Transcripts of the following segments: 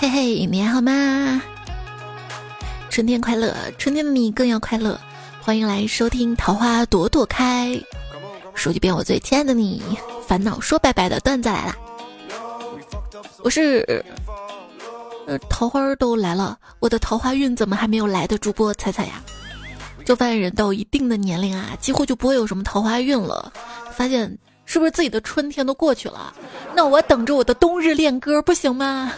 嘿嘿，你好吗？春天快乐，春天的你更要快乐。欢迎来收听《桃花朵朵开》，说句遍我最亲爱的你，烦恼说拜拜的段子来了。我是，呃，桃花都来了，我的桃花运怎么还没有来的主播彩彩呀？就发现人到一定的年龄啊，几乎就不会有什么桃花运了。发现是不是自己的春天都过去了？那我等着我的冬日恋歌不行吗？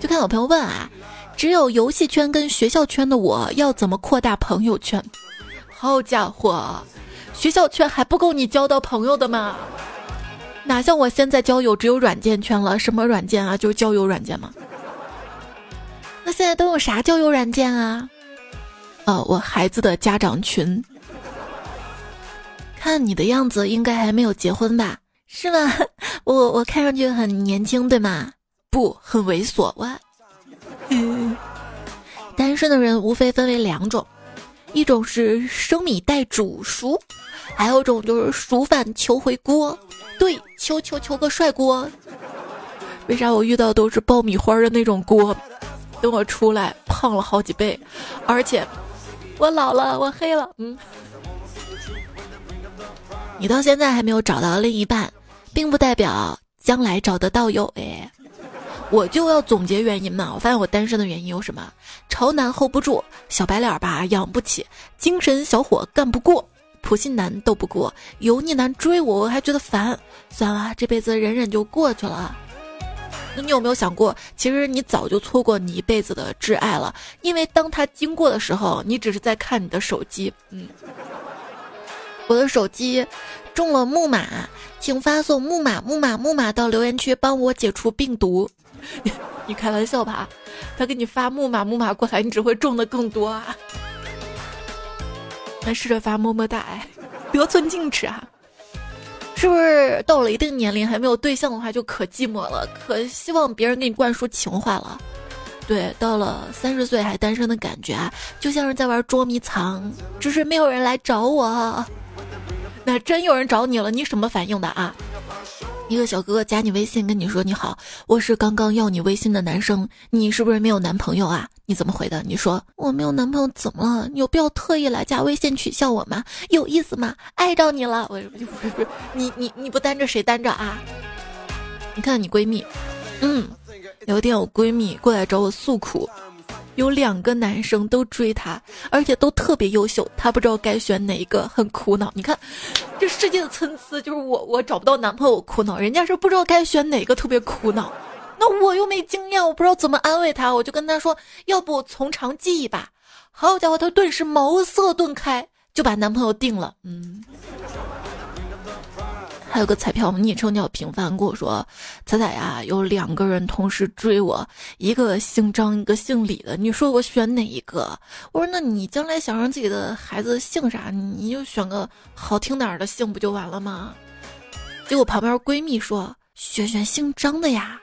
就看有朋友问啊，只有游戏圈跟学校圈的我要怎么扩大朋友圈？好家伙，学校圈还不够你交到朋友的吗？哪像我现在交友只有软件圈了，什么软件啊？就是交友软件吗？那现在都用啥交友软件啊？哦，我孩子的家长群。看你的样子，应该还没有结婚吧？是吗？我我看上去很年轻，对吗？不，很猥琐哇。单身的人无非分为两种。一种是生米待煮熟，还有一种就是熟饭求回锅。对，求求求个帅锅。为啥我遇到都是爆米花的那种锅？等我出来胖了好几倍，而且我老了，我黑了。嗯，你到现在还没有找到另一半，并不代表将来找得到哟。哎。我就要总结原因嘛，我发现我单身的原因有什么？潮男 hold 不住，小白脸吧养不起，精神小伙干不过，普信男斗不过，油腻男追我我还觉得烦，算了，这辈子忍忍就过去了。那你有没有想过，其实你早就错过你一辈子的挚爱了？因为当他经过的时候，你只是在看你的手机。嗯，我的手机中了木马，请发送木马木马木马到留言区，帮我解除病毒。你 你开玩笑吧？他给你发木马木马过来，你只会中的更多啊！那试着发么么哒，得寸进尺啊！是不是到了一定年龄还没有对象的话就可寂寞了，可希望别人给你灌输情话了？对，到了三十岁还单身的感觉啊，就像是在玩捉迷藏，只是没有人来找我。那真有人找你了，你什么反应的啊？一个小哥哥加你微信，跟你说你好，我是刚刚要你微信的男生，你是不是没有男朋友啊？你怎么回的？你说我没有男朋友，怎么了？你有必要特意来加微信取笑我吗？有意思吗？爱着你了？我不是不是你你你不单着谁单着啊？你看你闺蜜，嗯，有一天我闺蜜过来找我诉苦。有两个男生都追她，而且都特别优秀，她不知道该选哪一个，很苦恼。你看，这世界的参差，就是我我找不到男朋友苦恼，人家是不知道该选哪个，特别苦恼。那我又没经验，我不知道怎么安慰她，我就跟她说，要不从长计议吧。好家伙，她顿时茅塞顿开，就把男朋友定了。嗯。还有个彩票昵称叫平凡，跟我说：“彩彩呀，有两个人同时追我，一个姓张，一个姓李的，你说我选哪一个？”我说：“那你将来想让自己的孩子姓啥，你就选个好听点的姓不就完了吗？”结果旁边闺蜜说：“选选姓张的呀，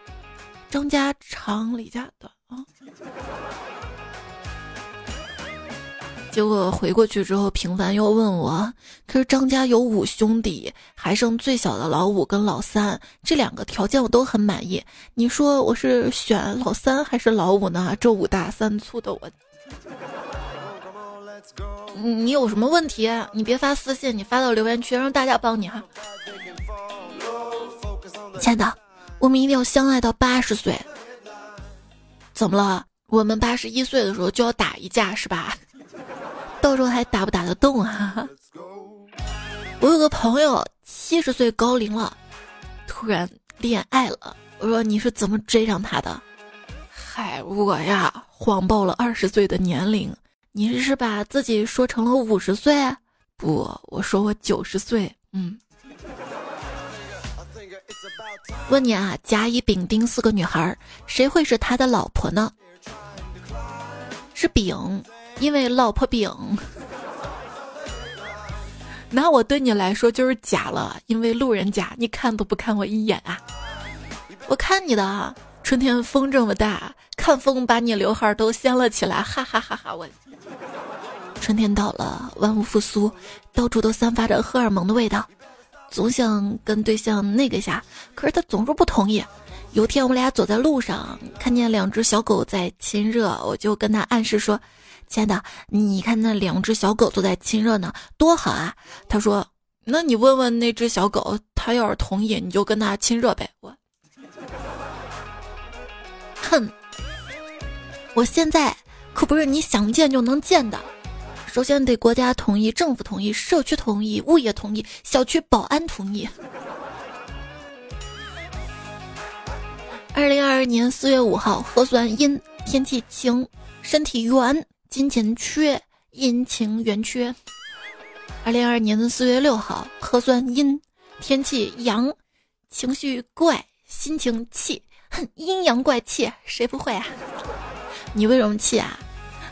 张家长，李家短啊。”结果回过去之后，平凡又问我：“可是张家有五兄弟，还剩最小的老五跟老三，这两个条件我都很满意。你说我是选老三还是老五呢？这五大三粗的我，你有什么问题？你别发私信，你发到留言区，让大家帮你哈。亲爱的，我们一定要相爱到八十岁。怎么了？我们八十一岁的时候就要打一架是吧？”到时候还打不打得动啊？我有个朋友七十岁高龄了，突然恋爱了。我说你是怎么追上他的？嗨，我呀谎报了二十岁的年龄。你是把自己说成了五十岁？不，我说我九十岁。嗯。问你啊，甲乙丙丁四个女孩，谁会是他的老婆呢？是丙。因为老婆饼，那我对你来说就是假了。因为路人甲，你看都不看我一眼啊！我看你的，春天风这么大，看风把你刘海都掀了起来，哈哈哈哈！我春天到了，万物复苏，到处都散发着荷尔蒙的味道，总想跟对象那个下，可是他总是不同意。有天我们俩走在路上，看见两只小狗在亲热，我就跟他暗示说：“亲爱的，你看那两只小狗都在亲热呢，多好啊！”他说：“那你问问那只小狗，它要是同意，你就跟它亲热呗。”我，哼，我现在可不是你想见就能见的。首先得国家同意、政府同意、社区同意、物业同意、小区保安同意。二零二二年四月五号，核酸阴，天气晴，身体圆，金钱缺，阴晴圆缺。二零二二年的四月六号，核酸阴，天气阳，情绪怪，心情气，哼，阴阳怪气，谁不会啊？你为什么气啊？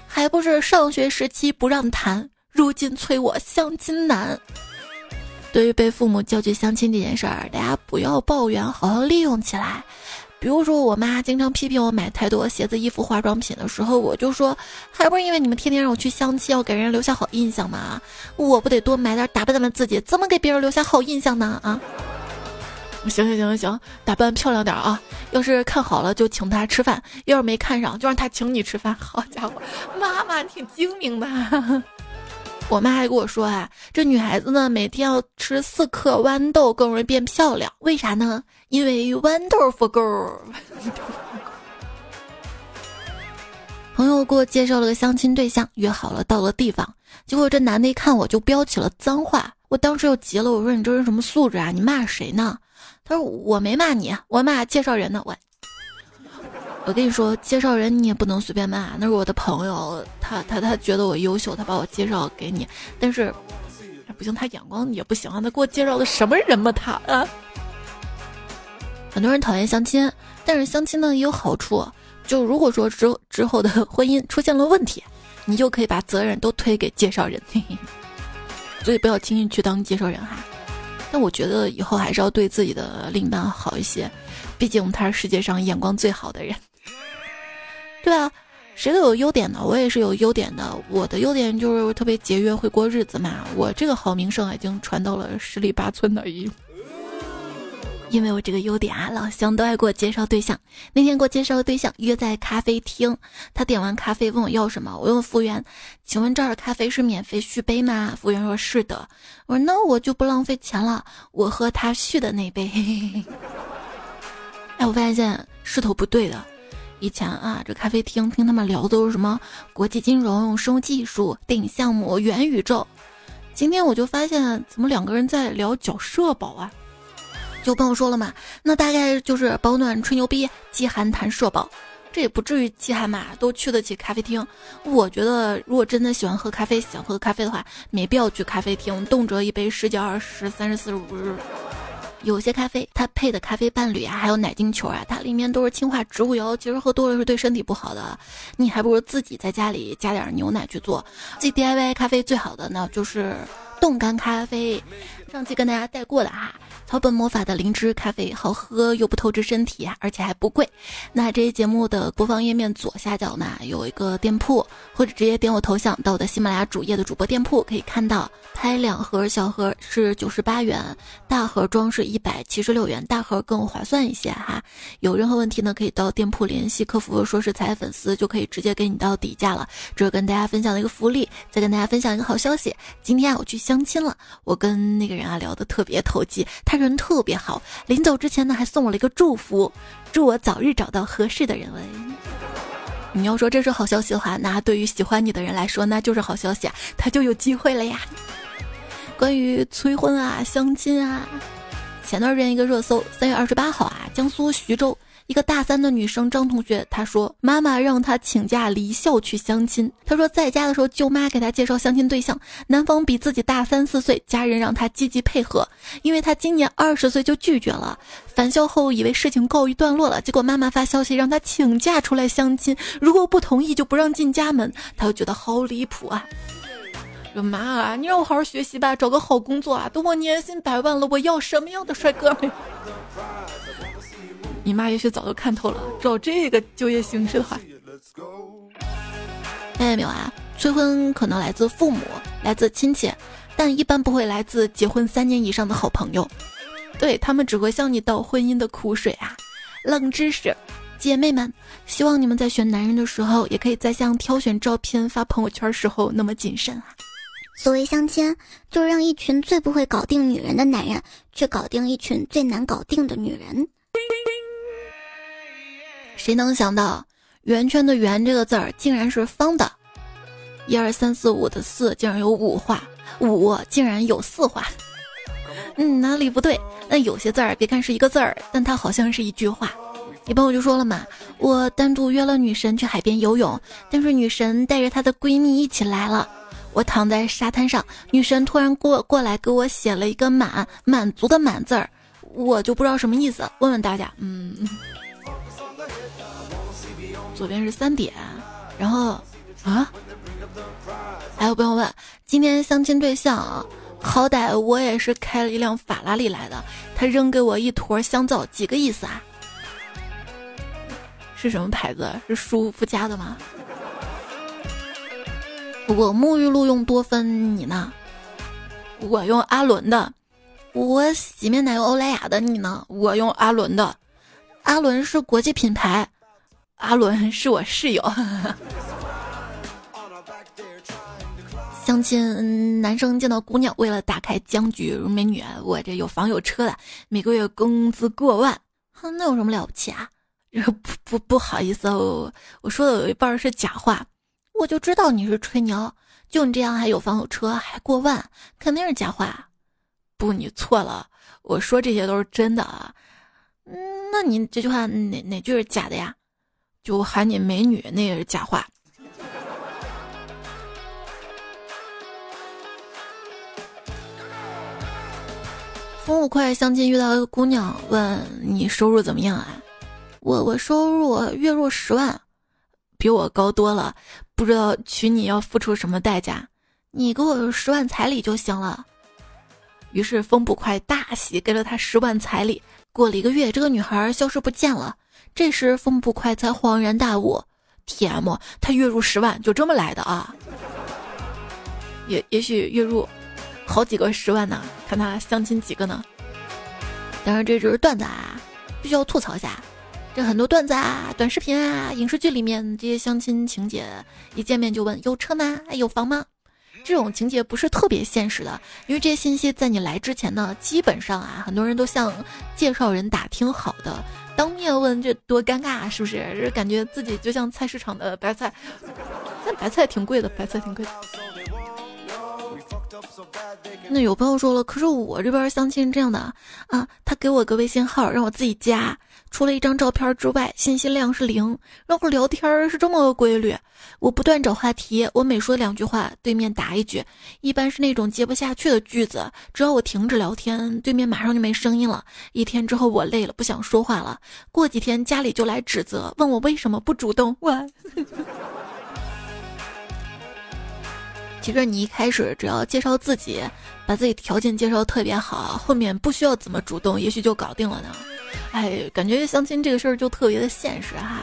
还不是上学时期不让谈，如今催我相亲难。对于被父母叫去相亲这件事儿，大家不要抱怨，好好利用起来。比如说，我妈经常批评我买太多鞋子、衣服、化妆品的时候，我就说，还不是因为你们天天让我去相亲，要给人留下好印象吗？我不得多买点，打扮打扮自己，怎么给别人留下好印象呢？啊！行行行行行，打扮漂亮点啊！要是看好了就请他吃饭，要是没看上就让他请你吃饭。好家伙，妈妈挺精明的。我妈还跟我说啊，这女孩子呢每天要吃四颗豌豆，更容易变漂亮。为啥呢？因为豌豆 for girl。朋友给我介绍了个相亲对象，约好了到了地方，结果这男的一看我就飙起了脏话，我当时又急了，我说你这人什么素质啊？你骂谁呢？他说我没骂你，我骂介绍人呢。我，我跟你说，介绍人你也不能随便骂，那是我的朋友，他他他觉得我优秀，他把我介绍给你。但是，不行，他眼光也不行啊，他给我介绍的什么人嘛？他啊，很多人讨厌相亲，但是相亲呢也有好处，就如果说之之后的婚姻出现了问题，你就可以把责任都推给介绍人，所以不要轻易去当介绍人哈。但我觉得以后还是要对自己的另一半好一些，毕竟他是世界上眼光最好的人，对啊，谁都有优点的，我也是有优点的。我的优点就是特别节约，会过日子嘛。我这个好名声已经传到了十里八村的。因为我这个优点啊，老乡都爱给我介绍对象。那天给我介绍个对象，约在咖啡厅。他点完咖啡问我要什么，我问服务员：“请问这儿的咖啡是免费续杯吗？”服务员说：“是的。”我说：“那我就不浪费钱了，我喝他续的那杯。”哎，我发现势头不对的。以前啊，这咖啡厅听他们聊都是什么国际金融、生物技术、电影项目、元宇宙。今天我就发现，怎么两个人在聊缴社保啊？就跟我说了嘛，那大概就是保暖吹牛逼，饥寒谈社保，这也不至于饥寒嘛，都去得起咖啡厅。我觉得如果真的喜欢喝咖啡，想喝咖啡的话，没必要去咖啡厅，动辄一杯十几、二十、三十、四十、五十。有些咖啡它配的咖啡伴侣啊，还有奶精球啊，它里面都是氢化植物油，其实喝多了是对身体不好的。你还不如自己在家里加点牛奶去做。自己 DIY 咖啡最好的呢，就是冻干咖啡。上期跟大家带过的哈。草本魔法的灵芝咖啡，好喝又不透支身体，而且还不贵。那这期节目的播放页面左下角呢，有一个店铺，或者直接点我头像到我的喜马拉雅主页的主播店铺，可以看到。拍两盒小盒是九十八元，大盒装是一百七十六元，大盒更划算一些哈。有任何问题呢，可以到店铺联系客服，说是彩粉丝就可以直接给你到底价了。这是跟大家分享的一个福利，再跟大家分享一个好消息，今天啊我去相亲了，我跟那个人啊聊得特别投机，他人特别好，临走之前呢还送我了一个祝福，祝我早日找到合适的人。喂你要说这是好消息的话，那对于喜欢你的人来说，那就是好消息啊，他就有机会了呀。关于催婚啊、相亲啊，前段时间一个热搜，三月二十八号啊，江苏徐州一个大三的女生张同学，她说妈妈让她请假离校去相亲。她说在家的时候，舅妈给她介绍相亲对象，男方比自己大三四岁，家人让她积极配合，因为她今年二十岁就拒绝了。返校后以为事情告一段落了，结果妈妈发消息让她请假出来相亲，如果不同意就不让进家门，她就觉得好离谱啊。说妈啊，你让我好好学习吧，找个好工作啊！等我年薪百万了，我要什么样的帅哥？你妈也许早就看透了，照这个就业形势的话，发现没有啊？催婚可能来自父母，来自亲戚，但一般不会来自结婚三年以上的好朋友，对他们只会向你倒婚姻的苦水啊！冷知识，姐妹们，希望你们在选男人的时候，也可以在像挑选照片、发朋友圈时候那么谨慎啊。所谓相亲，就是让一群最不会搞定女人的男人，去搞定一群最难搞定的女人。谁能想到，圆圈的圆这个字儿竟然是方的？一二三四五的四竟然有五画，五竟然有四画。嗯，哪里不对？那有些字儿别看是一个字儿，但它好像是一句话。你朋友就说了嘛，我单独约了女神去海边游泳，但是女神带着她的闺蜜一起来了。我躺在沙滩上，女神突然过过来给我写了一个满满足的满字儿，我就不知道什么意思，问问大家，嗯，左边是三点，然后啊，还有朋友问，今天相亲对象啊，好歹我也是开了一辆法拉利来的，他扔给我一坨香皂，几个意思啊？是什么牌子？是舒肤佳的吗？我沐浴露用多芬，你呢？我用阿伦的。我洗面奶用欧莱雅的，你呢？我用阿伦的。阿伦是国际品牌，阿伦是我室友。相亲，男生见到姑娘，为了打开僵局，如美女，我这有房有车的，每个月工资过万，哼，那有什么了不起啊？不不不好意思哦，我说的有一半是假话。我就知道你是吹牛，就你这样还有房有车还过万，肯定是假话。不，你错了，我说这些都是真的啊。嗯，那你这句话哪哪句是假的呀？就喊你美女，那也是假话。风五快相亲遇到一个姑娘，问你收入怎么样啊？我我收入月入十万。比我高多了，不知道娶你要付出什么代价，你给我十万彩礼就行了。于是风不快大喜，给了他十万彩礼。过了一个月，这个女孩消失不见了。这时风不快才恍然大悟：T.M. 他月入十万就这么来的啊！也也许月入好几个十万呢，看他相亲几个呢。当然这只是段子啊，必须要吐槽一下。这很多段子啊、短视频啊、影视剧里面这些相亲情节，一见面就问有车吗？有房吗？这种情节不是特别现实的，因为这些信息在你来之前呢，基本上啊，很多人都向介绍人打听好的，当面问这多尴尬，是不是？这感觉自己就像菜市场的白菜，但白菜挺贵的，白菜挺贵的。那有朋友说了，可是我这边相亲这样的啊，他给我个微信号让我自己加，除了一张照片之外，信息量是零，然后聊天是这么个规律。我不断找话题，我每说两句话，对面答一句，一般是那种接不下去的句子。只要我停止聊天，对面马上就没声音了。一天之后我累了，不想说话了。过几天家里就来指责，问我为什么不主动。哇。其实你一开始只要介绍自己，把自己条件介绍特别好，后面不需要怎么主动，也许就搞定了呢。哎，感觉相亲这个事儿就特别的现实哈。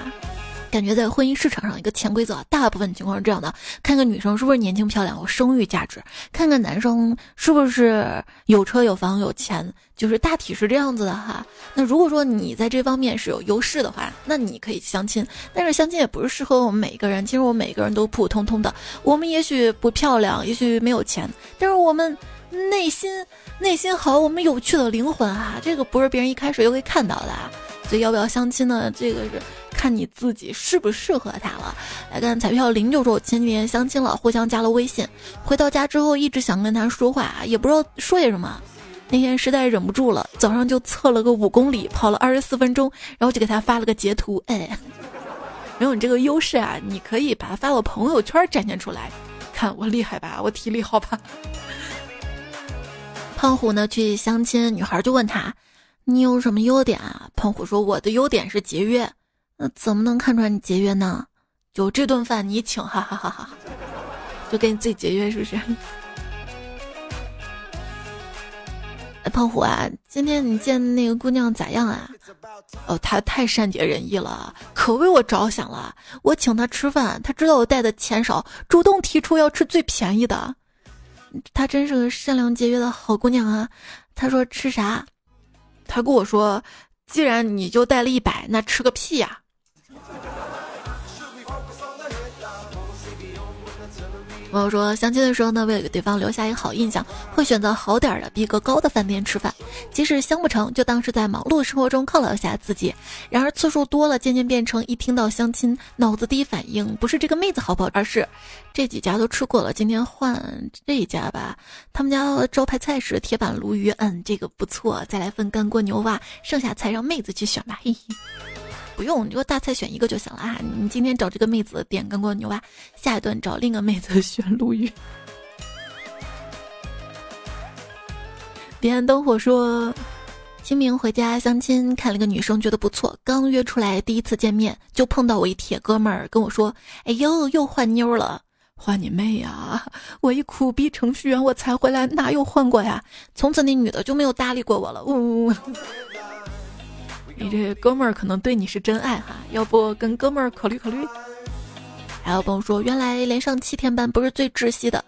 感觉在婚姻市场上，一个潜规则，大部分情况是这样的：看个女生是不是年轻漂亮，有生育价值；看个男生是不是有车有房有钱，就是大体是这样子的哈。那如果说你在这方面是有优势的话，那你可以相亲。但是相亲也不是适合我们每一个人。其实我们每个人都普普通通的，我们也许不漂亮，也许没有钱，但是我们内心内心好，我们有趣的灵魂啊，这个不是别人一开始就可以看到的。所以要不要相亲呢？这个是。看你自己适不适合他了。来看彩票零就说，我前几天相亲了，互相加了微信。回到家之后，一直想跟他说话，也不知道说些什么。那天实在忍不住了，早上就测了个五公里，跑了二十四分钟，然后就给他发了个截图。哎，没有你这个优势啊，你可以把它发到朋友圈展现出来，看我厉害吧，我体力好吧。胖虎呢去相亲，女孩就问他：“你有什么优点啊？”胖虎说：“我的优点是节约。”那怎么能看出来你节约呢？就这顿饭你请，哈哈哈哈！就给你自己节约，是不是？哎，胖虎啊，今天你见那个姑娘咋样啊？哦，她太善解人意了，可为我着想了。我请她吃饭，她知道我带的钱少，主动提出要吃最便宜的。她真是个善良节约的好姑娘啊！她说吃啥？她跟我说。既然你就带了一百，那吃个屁呀！朋友说，相亲的时候呢，为了给对方留下一个好印象，会选择好点儿的、逼格高的饭店吃饭。即使相不成就当是在忙碌的生活中犒劳一下自己。然而次数多了，渐渐变成一听到相亲，脑子第一反应不是这个妹子好不好，而是这几家都吃过了，今天换这一家吧。他们家招牌菜是铁板鲈鱼，嗯，这个不错。再来份干锅牛蛙，剩下菜让妹子去选吧。嘿嘿。不用，你就大菜选一个就行了啊！你今天找这个妹子点干锅牛蛙，下一顿找另一个妹子选鲈鱼。彼岸灯火说，清明回家相亲，看了个女生，觉得不错，刚约出来第一次见面，就碰到我一铁哥们儿跟我说：“哎呦，又换妞了，换你妹呀！我一苦逼程序员，我才回来，哪有换过呀？从此那女的就没有搭理过我了。”呜呜。你这哥们儿可能对你是真爱哈，要不跟哥们儿考虑考虑。还有朋友说，原来连上七天班不是最窒息的，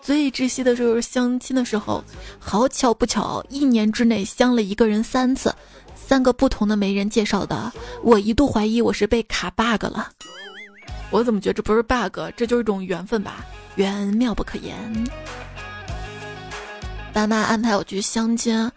最窒息的就是相亲的时候，好巧不巧，一年之内相了一个人三次，三个不同的媒人介绍的，我一度怀疑我是被卡 bug 了。我怎么觉得这不是 bug，这就是一种缘分吧？缘妙不可言。爸妈安排我去相亲。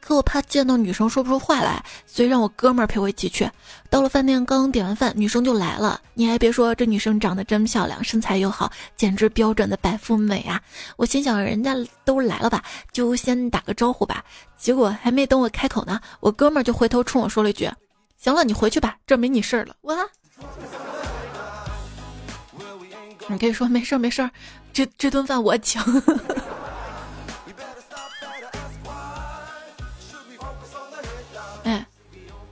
可我怕见到女生说不出话来，所以让我哥们儿陪我一起去。到了饭店，刚点完饭，女生就来了。你还别说，这女生长得真漂亮，身材又好，简直标准的白富美啊！我心想，人家都来了吧，就先打个招呼吧。结果还没等我开口呢，我哥们儿就回头冲我说了一句：“行了，你回去吧，这没你事儿了。”我，你可以说没事儿没事儿，这这顿饭我请。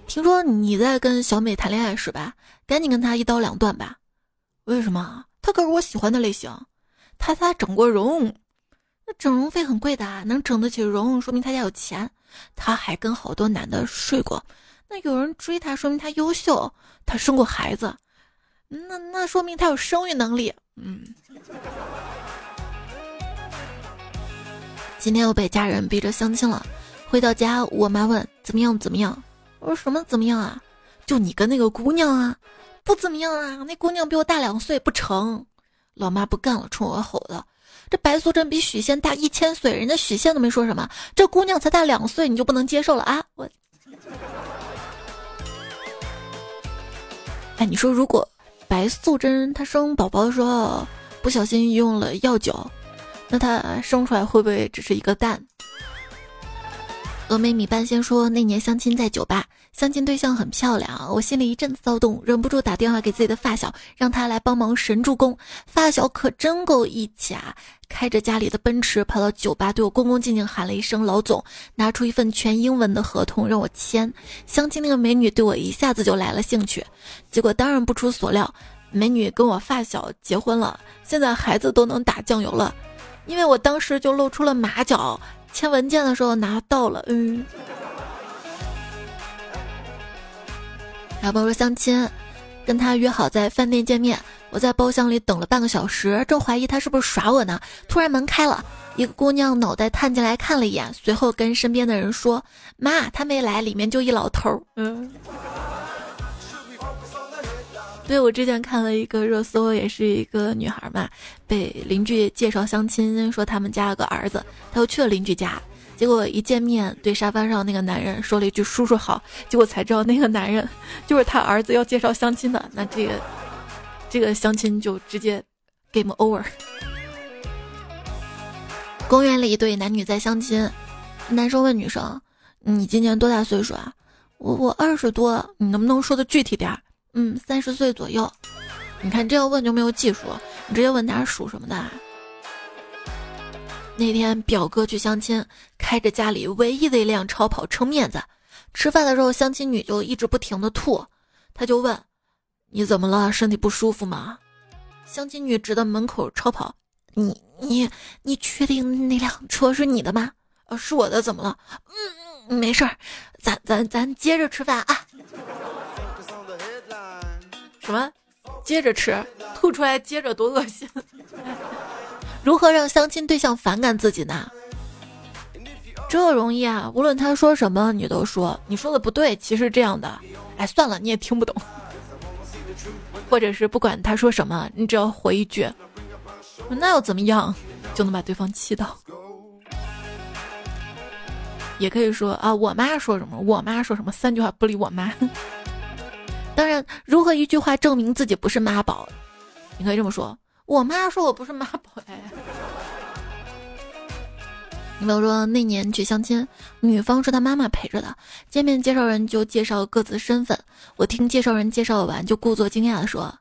听说你在跟小美谈恋爱是吧？赶紧跟她一刀两断吧。为什么？她可是我喜欢的类型。她她整过容，那整容费很贵的，能整得起容，说明她家有钱。她还跟好多男的睡过，那有人追她，说明她优秀。她生过孩子，那那说明她有生育能力。嗯。今天又被家人逼着相亲了，回到家，我妈问怎么样怎么样。我说什么怎么样啊？就你跟那个姑娘啊，不怎么样啊。那姑娘比我大两岁，不成。老妈不干了，冲我吼道：“这白素贞比许仙大一千岁，人家许仙都没说什么，这姑娘才大两岁，你就不能接受了啊？”我，哎，你说如果白素贞她生宝宝的时候不小心用了药酒，那她生出来会不会只是一个蛋？峨眉米半仙说：“那年相亲在酒吧，相亲对象很漂亮，我心里一阵骚动，忍不住打电话给自己的发小，让他来帮忙神助攻。发小可真够义气啊，开着家里的奔驰跑到酒吧，对我恭恭敬敬喊了一声‘老总’，拿出一份全英文的合同让我签。相亲那个美女对我一下子就来了兴趣，结果当然不出所料，美女跟我发小结婚了，现在孩子都能打酱油了，因为我当时就露出了马脚。”签文件的时候拿到了，嗯。然后说相亲，跟他约好在饭店见面。我在包厢里等了半个小时，正怀疑他是不是耍我呢。突然门开了，一个姑娘脑袋探进来看了一眼，随后跟身边的人说：“妈，他没来，里面就一老头。”嗯。对，我之前看了一个热搜，也是一个女孩嘛，被邻居介绍相亲，说他们家有个儿子，她又去了邻居家，结果一见面，对沙发上那个男人说了一句“叔叔好”，结果才知道那个男人就是他儿子要介绍相亲的，那这个这个相亲就直接 game over。公园里一对男女在相亲，男生问女生：“你今年多大岁数啊？”“我我二十多。”“你能不能说的具体点儿？”嗯，三十岁左右。你看这样问就没有技术，你直接问他属什么的。那天表哥去相亲，开着家里唯一的一辆超跑撑面子。吃饭的时候，相亲女就一直不停的吐，他就问：“你怎么了？身体不舒服吗？”相亲女指的门口超跑：“你你你确定那辆车是你的吗？”“呃，是我的，怎么了？”“嗯，没事儿，咱咱咱接着吃饭啊。”什么？接着吃，吐出来接着多恶心！如何让相亲对象反感自己呢？这容易啊！无论他说什么，你都说你说的不对。其实这样的，哎，算了，你也听不懂。或者是不管他说什么，你只要回一句，那又怎么样，就能把对方气到。也可以说啊，我妈说什么，我妈说什么，三句话不理我妈。当然，如何一句话证明自己不是妈宝？你可以这么说：我妈说我不是妈宝。哎。你比如说那年去相亲，女方是她妈妈陪着的。见面介绍人就介绍各自身份，我听介绍人介绍完，就故作惊讶的说：“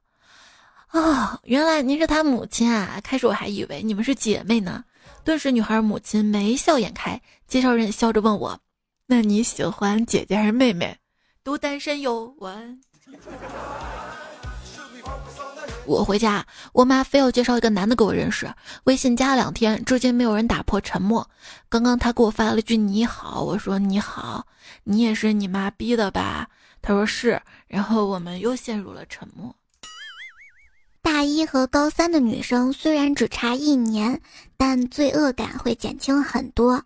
啊，原来您是他母亲啊！开始我还以为你们是姐妹呢。”顿时女孩母亲眉笑眼开，介绍人笑着问我：“那你喜欢姐姐还是妹妹？”都单身哟，晚安。我回家，我妈非要介绍一个男的给我认识。微信加了两天，至今没有人打破沉默。刚刚他给我发了句“你好”，我说“你好”，你也是你妈逼的吧？他说是。然后我们又陷入了沉默。大一和高三的女生虽然只差一年，但罪恶感会减轻很多。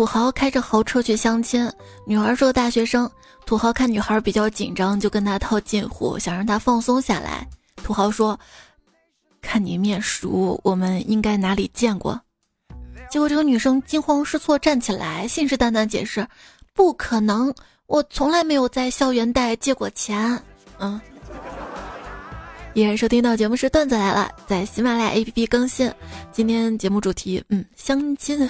土豪开着豪车去相亲，女孩是个大学生。土豪看女孩比较紧张，就跟她套近乎，想让她放松下来。土豪说：“看你面熟，我们应该哪里见过？”结果这个女生惊慌失措站起来，信誓旦旦解释：“不可能，我从来没有在校园贷借过钱。”嗯。依然收听到节目是段子来了，在喜马拉雅 APP 更新。今天节目主题，嗯，相亲，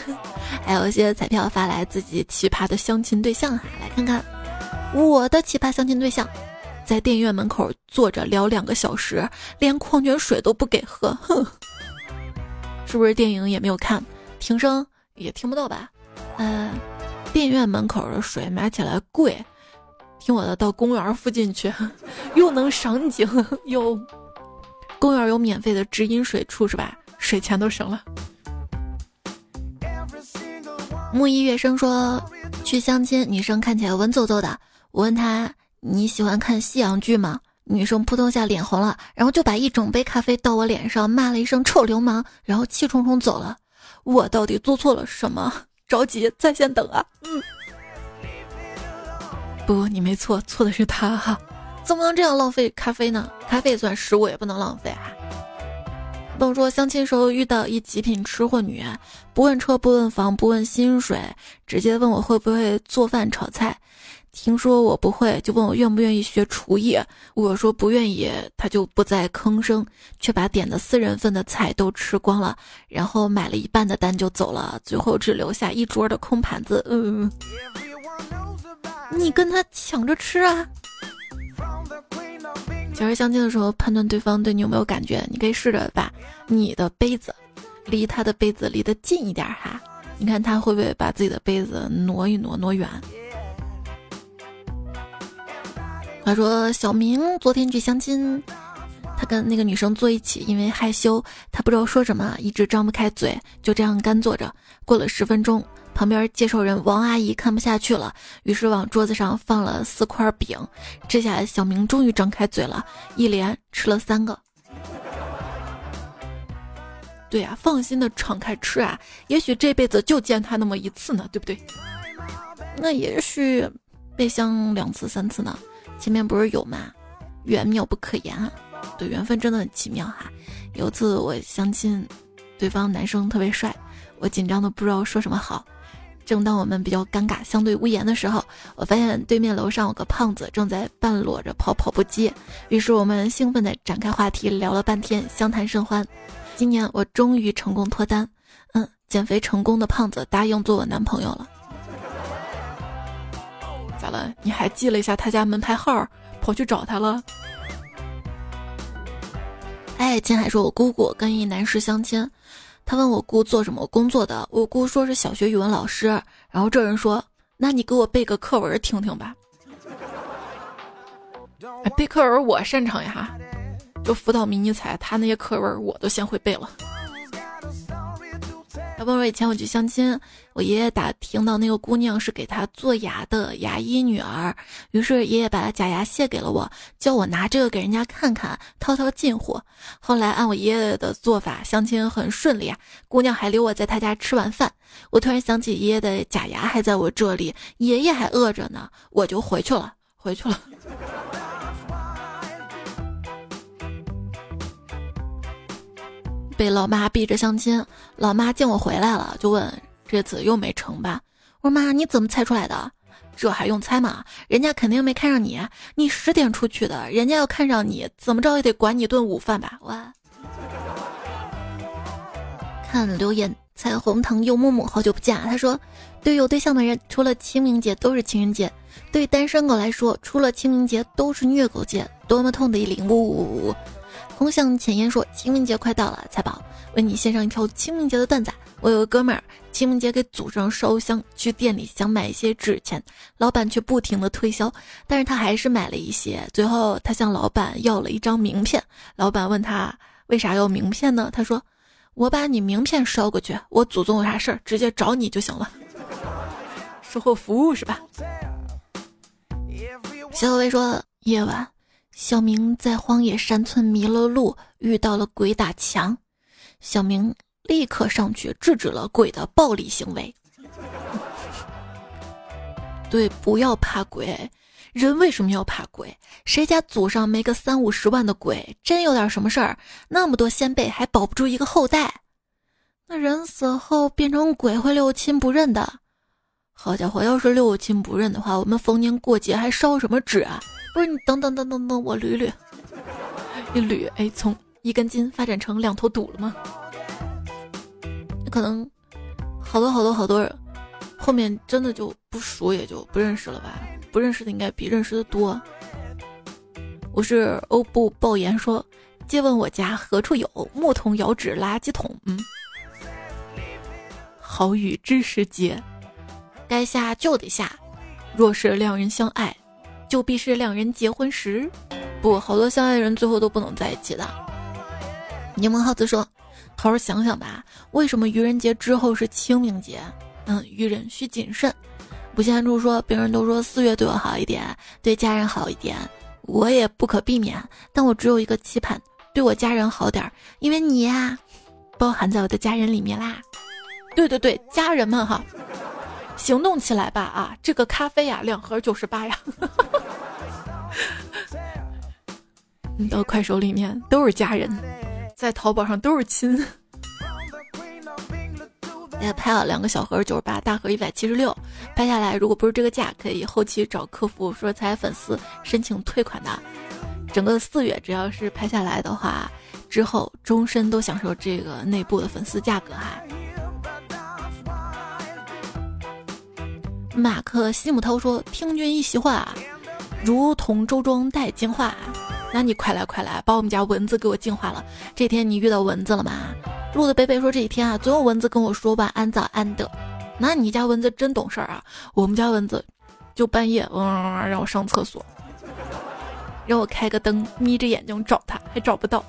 还有一些彩票发来自己奇葩的相亲对象哈，来看看我的奇葩相亲对象，在电影院门口坐着聊两个小时，连矿泉水都不给喝，哼，是不是电影也没有看，听声也听不到吧？嗯，电影院门口的水买起来贵。听我的，到公园附近去，又能赏景，又公园有免费的直饮水处是吧？水钱都省了。木易月生说去相亲，女生看起来文绉绉的。我问他你喜欢看西洋剧吗？女生扑通一下脸红了，然后就把一整杯咖啡倒我脸上，骂了一声臭流氓，然后气冲冲走了。我到底做错了什么？着急，在线等啊。嗯。不，你没错，错的是他哈，怎么能这样浪费咖啡呢？咖啡算食物，也不能浪费哈。等说相亲时候遇到一极品吃货女，不问车不问房不问薪水，直接问我会不会做饭炒菜。听说我不会，就问我愿不愿意学厨艺。我说不愿意，他就不再吭声，却把点的四人份的菜都吃光了，然后买了一半的单就走了，最后只留下一桌的空盘子。嗯。你跟他抢着吃啊！其实相亲的时候判断对方对你有没有感觉，你可以试着把你的杯子离他的杯子离得近一点哈，你看他会不会把自己的杯子挪一挪挪远？他说小明昨天去相亲，他跟那个女生坐一起，因为害羞，他不知道说什么，一直张不开嘴，就这样干坐着。过了十分钟。旁边介绍人王阿姨看不下去了，于是往桌子上放了四块饼。这下小明终于张开嘴了，一连吃了三个。对呀，放心的敞开吃啊，也许这辈子就见他那么一次呢，对不对？那也许被相两次三次呢，前面不是有吗？缘妙不可言啊，对，缘分真的很奇妙哈。有次我相亲，对方男生特别帅，我紧张的不知道说什么好。正当我们比较尴尬、相对无言的时候，我发现对面楼上有个胖子正在半裸着跑跑步机。于是我们兴奋地展开话题，聊了半天，相谈甚欢。今年我终于成功脱单，嗯，减肥成功的胖子答应做我男朋友了。咋了？你还记了一下他家门牌号，跑去找他了？哎，金海说，我姑姑跟一男士相亲。他问我姑做什么工作的，我姑说是小学语文老师。然后这人说：“那你给我背个课文听听吧。”，背课文我擅长呀，就辅导迷你彩，他那些课文我都先会背了。他问我以前我去相亲，我爷爷打听到那个姑娘是给他做牙的牙医女儿，于是爷爷把假牙卸给了我，叫我拿这个给人家看看，套套近乎。后来按我爷爷的做法，相亲很顺利啊，姑娘还留我在他家吃晚饭。我突然想起爷爷的假牙还在我这里，爷爷还饿着呢，我就回去了，回去了。被老妈逼着相亲，老妈见我回来了，就问：“这次又没成吧？”我说：“妈，你怎么猜出来的？这还用猜吗？人家肯定没看上你，你十点出去的，人家要看上你，怎么着也得管你顿午饭吧？”哇！看留言，彩虹糖柚木木，好久不见！他说：“对有对象的人，除了清明节都是情人节；对单身狗来说，除了清明节都是虐狗节。”多么痛的领悟！空向浅烟说：“清明节快到了，财宝为你献上一条清明节的段子。我有个哥们儿，清明节给祖上烧香，去店里想买一些纸钱，老板却不停的推销，但是他还是买了一些。最后他向老板要了一张名片，老板问他为啥要名片呢？他说：我把你名片捎过去，我祖宗有啥事儿直接找你就行了。售后服务是吧？小薇说：夜晚。”小明在荒野山村迷了路，遇到了鬼打墙。小明立刻上去制止了鬼的暴力行为。对，不要怕鬼。人为什么要怕鬼？谁家祖上没个三五十万的鬼？真有点什么事儿，那么多先辈还保不住一个后代。那人死后变成鬼会六亲不认的。好家伙，要是六亲不认的话，我们逢年过节还烧什么纸啊？不是你等等等等等，我捋捋，一捋，哎，从一根筋发展成两头堵了吗？可能好多好多好多人，后面真的就不熟，也就不认识了吧？不认识的应该比认识的多。我是欧布爆言说，借问我家何处有牧童遥指垃圾桶？嗯，好雨知时节，该下就得下。若是两人相爱。就必是两人结婚时，不，好多相爱的人最后都不能在一起的。柠檬耗子说：“好好想想吧，为什么愚人节之后是清明节？嗯，愚人需谨慎。”不羡处说：“别人都说四月对我好一点，对家人好一点，我也不可避免。但我只有一个期盼，对我家人好点儿，因为你呀，包含在我的家人里面啦。对对对，家人们哈。”行动起来吧啊！这个咖啡呀，两盒九十八呀。你到快手里面都是家人，在淘宝上都是亲。也，拍了两个小盒九十八，大盒一百七十六。拍下来，如果不是这个价，可以后期找客服说才粉丝申请退款的。整个四月，只要是拍下来的话，之后终身都享受这个内部的粉丝价格哈。马克西姆涛说：“听君一席话，如同周庄带金话。那你快来快来，把我们家蚊子给我净化了。这天你遇到蚊子了吗？”路的贝贝说：“这几天啊，总有蚊子跟我说晚安早安的。那你家蚊子真懂事儿啊！我们家蚊子就半夜嗡嗡嗡让我上厕所，让我开个灯，眯着眼睛找它，还找不到。”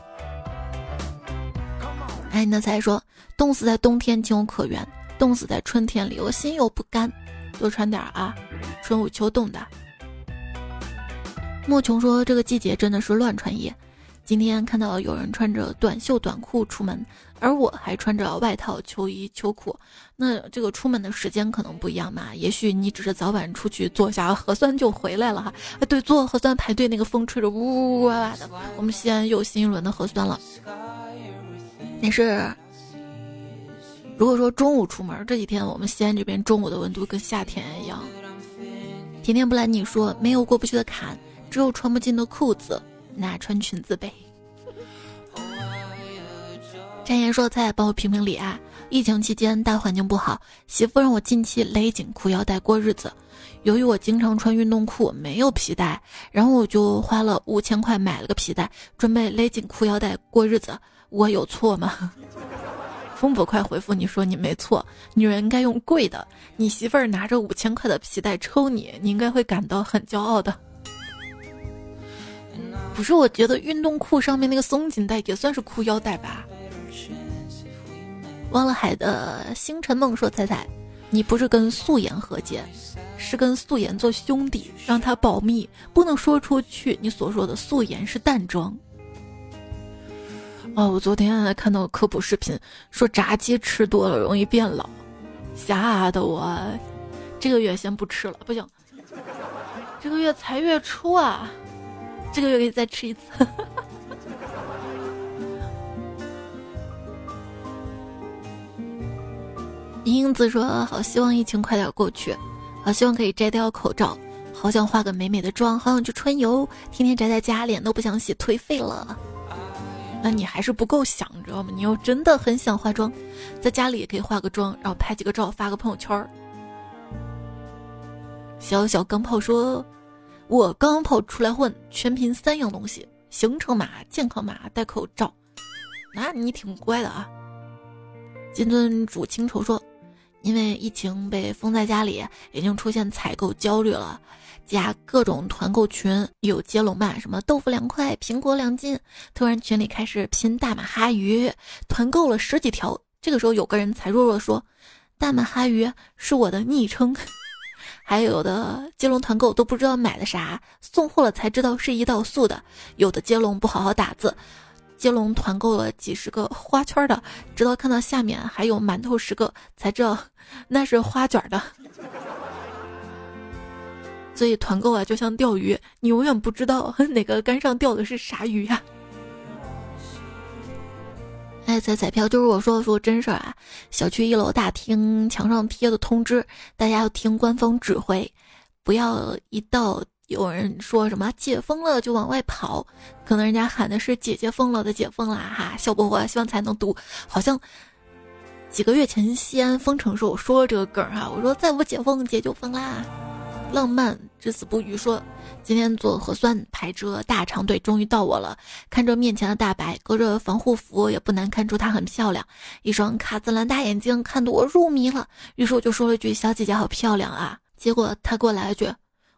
哎，那才说：“冻死在冬天情有可原，冻死在春天里我心有不甘。”多穿点啊，春捂秋冻的。莫琼说：“这个季节真的是乱穿衣。今天看到有人穿着短袖短裤出门，而我还穿着外套、秋衣、秋裤。那这个出门的时间可能不一样嘛？也许你只是早晚出去做下核酸就回来了哈。啊，对，做核酸排队那个风吹着呜呜哇哇的。我们西安又新一轮的核酸了，但是。”如果说中午出门，这几天我们西安这边中午的温度跟夏天一样。甜甜不来，你说没有过不去的坎，只有穿不进的裤子，那穿裙子呗。展言说：“菜帮我评评理啊！疫情期间大环境不好，媳妇让我近期勒紧裤腰带过日子。由于我经常穿运动裤，没有皮带，然后我就花了五千块买了个皮带，准备勒紧裤腰带过日子。我有错吗？” 风不快回复你说你没错，女人应该用贵的。你媳妇儿拿着五千块的皮带抽你，你应该会感到很骄傲的。不是，我觉得运动裤上面那个松紧带也算是裤腰带吧。忘了海的星辰梦说：“彩彩，你不是跟素颜和解，是跟素颜做兄弟，让他保密，不能说出去。你所说的素颜是淡妆。哦，我昨天还看到科普视频，说炸鸡吃多了容易变老，吓得我这个月先不吃了，不行，这个月才月初啊，这个月可以再吃一次。英子说：“好希望疫情快点过去，好希望可以摘掉口罩，好想化个美美的妆，好想去春游，天天宅在家，脸都不想洗，颓废了。那你还是不够想，知道吗？你又真的很想化妆，在家里也可以化个妆，然后拍几个照发个朋友圈。”小小钢炮说：“我刚跑出来混，全凭三样东西：行程码、健康码、戴口罩。那你挺乖的啊。”金尊主清愁说。因为疫情被封在家里，已经出现采购焦虑了，加各种团购群，有接龙嘛？什么豆腐两块，苹果两斤。突然群里开始拼大马哈鱼，团购了十几条。这个时候有个人才弱弱说：“大马哈鱼是我的昵称。”还有的接龙团购都不知道买的啥，送货了才知道是胰岛素的。有的接龙不好好打字。接龙团购了几十个花圈的，直到看到下面还有馒头十个，才知道那是花卷的。所以团购啊，就像钓鱼，你永远不知道 哪个杆上钓的是啥鱼呀。爱彩彩票就是我说的说真事儿啊！小区一楼大厅墙上贴的通知，大家要听官方指挥，不要一到。有人说什么解封了就往外跑，可能人家喊的是姐姐疯了的解封啦哈，笑不活，希望才能读。好像几个月前西安封城时我说了这个梗哈，我说再不解封姐就疯啦。浪漫至死不渝说，今天做核酸排着大长队，终于到我了。看着面前的大白，隔着防护服也不难看出她很漂亮，一双卡姿兰大眼睛看得我入迷了。于是我就说了句小姐姐好漂亮啊，结果他给我来了句。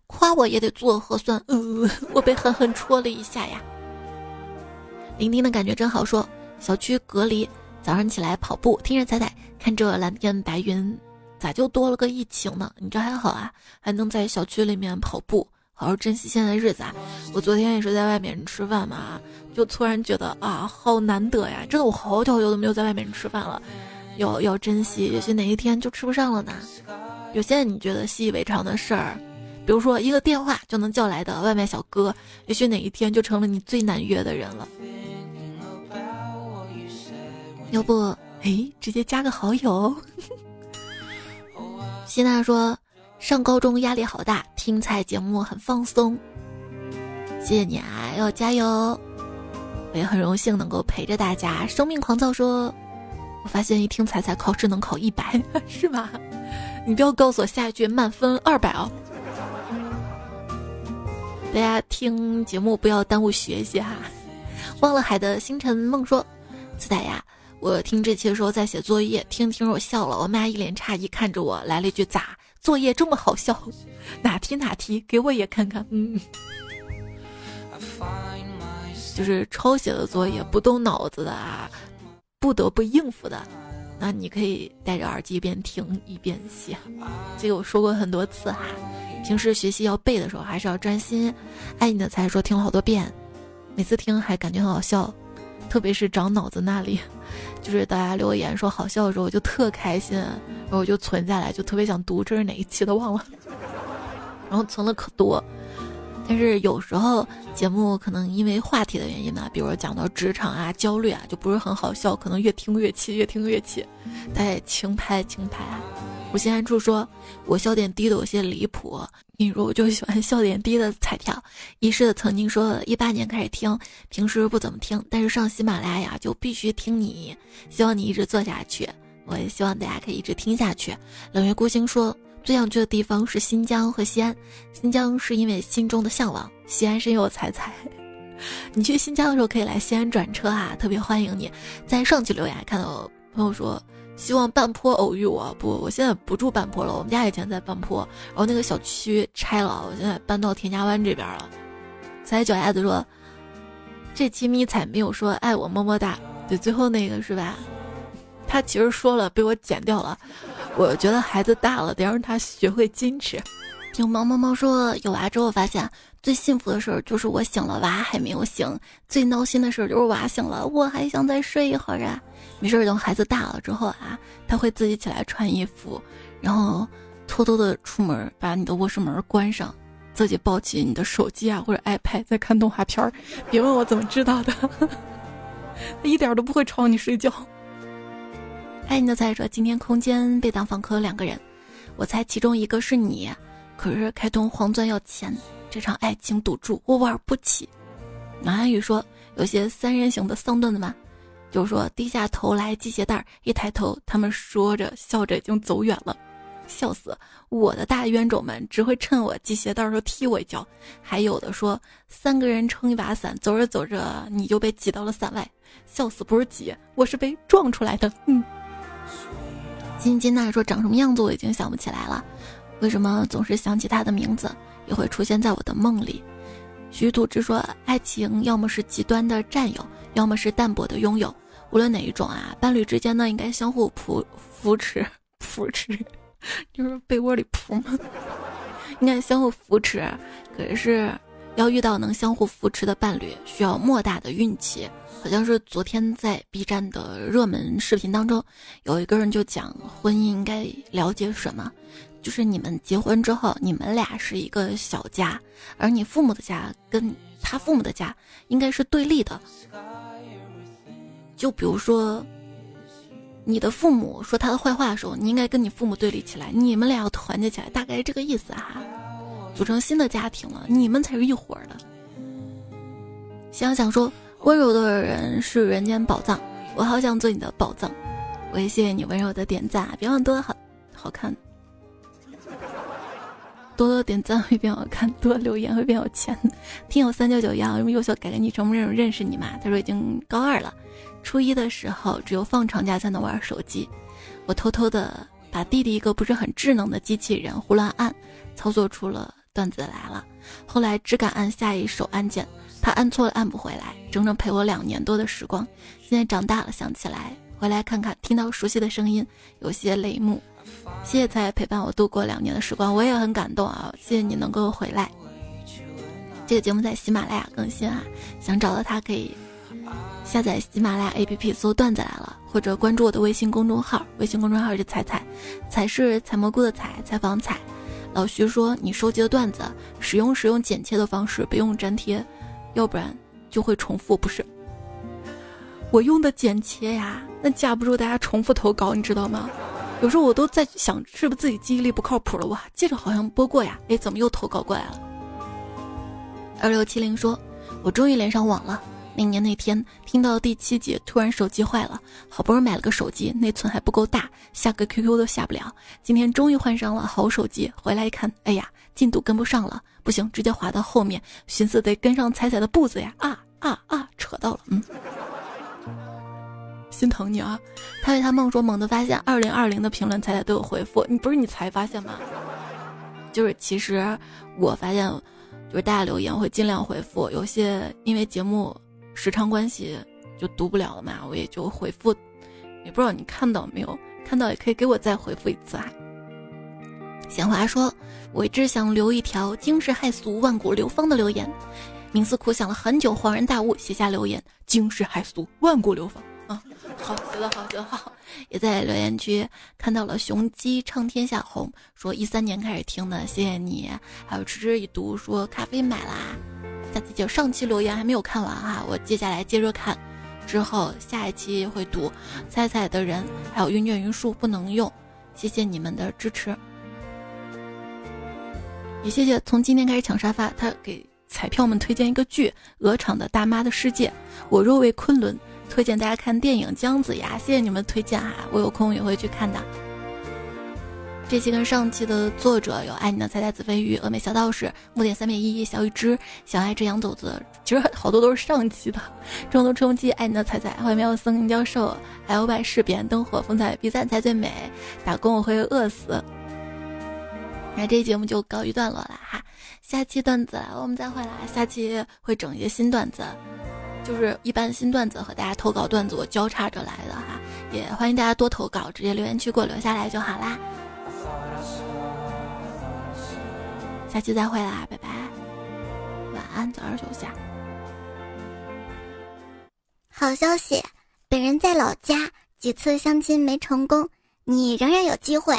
夸我也得做核酸，呃，我被狠狠戳了一下呀。聆听的感觉真好，说小区隔离，早上起来跑步，听着彩彩，看着蓝天白云，咋就多了个疫情呢？你这还好啊，还能在小区里面跑步，好好珍惜现在日子啊。我昨天也是在外面吃饭嘛，就突然觉得啊，好难得呀，真的我好久好久都没有在外面吃饭了，要要珍惜，也许哪一天就吃不上了呢。有些你觉得习以为常的事儿。比如说一个电话就能叫来的外卖小哥，也许哪一天就成了你最难约的人了。要不，哎，直接加个好友。希娜说，上高中压力好大，听菜节目很放松。谢谢你啊，要加油！我也很荣幸能够陪着大家。生命狂躁说，我发现一听彩彩考试能考一百，是吗？你不要告诉我下一句满分二百哦。大家听节目不要耽误学习哈。忘了海的星辰梦说：“子仔呀，我听这期的时候在写作业，听听我笑了。我妈一脸诧异看着我，来了一句：咋作业这么好笑？哪题哪题，给我也看看。嗯，就是抄写的作业，不动脑子的啊，不得不应付的。那你可以戴着耳机一边听一边写。这个我说过很多次哈。”平时学习要背的时候，还是要专心。爱你的才说听了好多遍，每次听还感觉很好笑，特别是长脑子那里，就是大家留言说好笑的时候，我就特开心，然后我就存下来，就特别想读。这是哪一期的忘了，然后存了可多。但是有时候节目可能因为话题的原因呢，比如说讲到职场啊、焦虑啊，就不是很好笑，可能越听越气，越听越气。大家轻拍轻拍啊。我心安处说，我笑点低的有些离谱。你说我就喜欢笑点低的彩票。一是曾经说，一八年开始听，平时不怎么听，但是上喜马拉雅就必须听你。希望你一直做下去，我也希望大家可以一直听下去。冷月孤星说，最想去的地方是新疆和西安。新疆是因为心中的向往，西安是因为我彩彩。你去新疆的时候可以来西安转车啊，特别欢迎你。在上期留言看到朋友说。希望半坡偶遇我不，我现在不住半坡了。我们家以前在半坡，然后那个小区拆了，我现在搬到田家湾这边了。踩脚丫子说，这期迷彩没有说爱我么么哒，对，最后那个是吧？他其实说了，被我剪掉了。我觉得孩子大了得让他学会矜持。有猫猫猫说，有娃之后发现最幸福的事儿就是我醒了，娃还没有醒；最闹心的事儿就是娃醒了，我还想再睡一会儿啊。没事，等孩子大了之后啊，他会自己起来穿衣服，然后偷偷的出门，把你的卧室门关上，自己抱起你的手机啊或者 iPad 在看动画片儿。别问我怎么知道的，他一点都不会吵你睡觉。爱你的菜说，今天空间被当访客两个人，我猜其中一个是你。可是开通黄钻要钱，这场爱情赌注我玩不起。马安宇说：“有些三人行的丧段子吗？就是说低下头来系鞋带儿一抬头，他们说着笑着已经走远了，笑死！我的大冤种们只会趁我系鞋带儿时候踢我一脚。还有的说三个人撑一把伞，走着走着你就被挤到了伞外，笑死！不是挤，我是被撞出来的。嗯。金金娜说长什么样子我已经想不起来了。”为什么总是想起他的名字，也会出现在我的梦里？徐土之说，爱情要么是极端的占有，要么是淡薄的拥有。无论哪一种啊，伴侣之间呢，应该相互扶扶持，扶持，就是被窝里扑吗？应该相互扶持。可是要遇到能相互扶持的伴侣，需要莫大的运气。好像是昨天在 B 站的热门视频当中，有一个人就讲婚姻应该了解什么。就是你们结婚之后，你们俩是一个小家，而你父母的家跟他父母的家应该是对立的。就比如说，你的父母说他的坏话的时候，你应该跟你父母对立起来，你们俩要团结起来，大概这个意思哈。组成新的家庭了，你们才是一伙的。想想说，温柔的人是人间宝藏，我好想做你的宝藏。我也谢谢你温柔的点赞，别忘多好好看。多多点赞会变好看，多留言会变有钱。听友三九九幺，这么优秀，改个昵称，没人认识你嘛？他说已经高二了，初一的时候只有放长假才能玩手机。我偷偷的把弟弟一个不是很智能的机器人胡乱按，操作出了段子来了。后来只敢按下一手按键，他按错了按不回来，整整陪我两年多的时光。现在长大了，想起来回来看看，听到熟悉的声音，有些泪目。谢谢才陪伴我度过两年的时光，我也很感动啊！谢谢你能够回来。这个节目在喜马拉雅更新啊，想找到它可以下载喜马拉雅 APP 搜段子来了，或者关注我的微信公众号，微信公众号是彩彩，彩是采蘑菇的采，采访彩。老徐说你收集的段子使用使用剪切的方式，不用粘贴，要不然就会重复。不是，我用的剪切呀，那架不住大家重复投稿，你知道吗？有时候我都在想，是不是自己记忆力不靠谱了？哇，记着好像播过呀，哎，怎么又投稿过来了？二六七零说：“我终于连上网了。那年那天听到第七集，突然手机坏了，好不容易买了个手机，内存还不够大，下个 QQ 都下不了。今天终于换上了好手机，回来一看，哎呀，进度跟不上了，不行，直接滑到后面，寻思得跟上彩彩的步子呀！啊啊啊，扯到了，嗯。”心疼你啊！他为他梦说，猛地发现二零二零的评论彩彩都有回复，你不是你才发现吗？就是其实我发现，就是大家留言会尽量回复，有些因为节目时长关系就读不了了嘛，我也就回复。也不知道你看到没有？看到也可以给我再回复一次啊。闲话说，我只想留一条惊世骇俗、万古流芳的留言。冥思苦想了很久，恍然大悟，写下留言：惊世骇俗，万古流芳。啊，好，写的好，写的好，也在留言区看到了雄鸡唱天下红，说一三年开始听的，谢谢你。还有迟迟已读说咖啡买啦，下期就上期留言还没有看完哈，我接下来接着看，之后下一期会读。猜猜的人还有云卷云舒不能用，谢谢你们的支持，也谢谢从今天开始抢沙发，他给彩票们推荐一个剧《鹅厂的大妈的世界》，我若为昆仑。推荐大家看电影《姜子牙》，谢谢你们推荐哈，我有空也会去看的。这期跟上期的作者有爱你的彩彩子飞鱼、峨眉小道士、木点三面一、小雨之、小爱之羊肘子，其实好多都是上期的。中途冲击爱你的彩彩、欢迎森教授、L Y 事变、灯火风采比赛才最美、打工我会饿死。那这期节目就告一段落了哈，下期段子我们再回来，下期会整一些新段子。就是一般新段子和大家投稿段子我交叉着来的哈，也欢迎大家多投稿，直接留言区给我留下来就好啦。下期再会啦，拜拜，晚安，早点休息。好消息，本人在老家几次相亲没成功，你仍然有机会。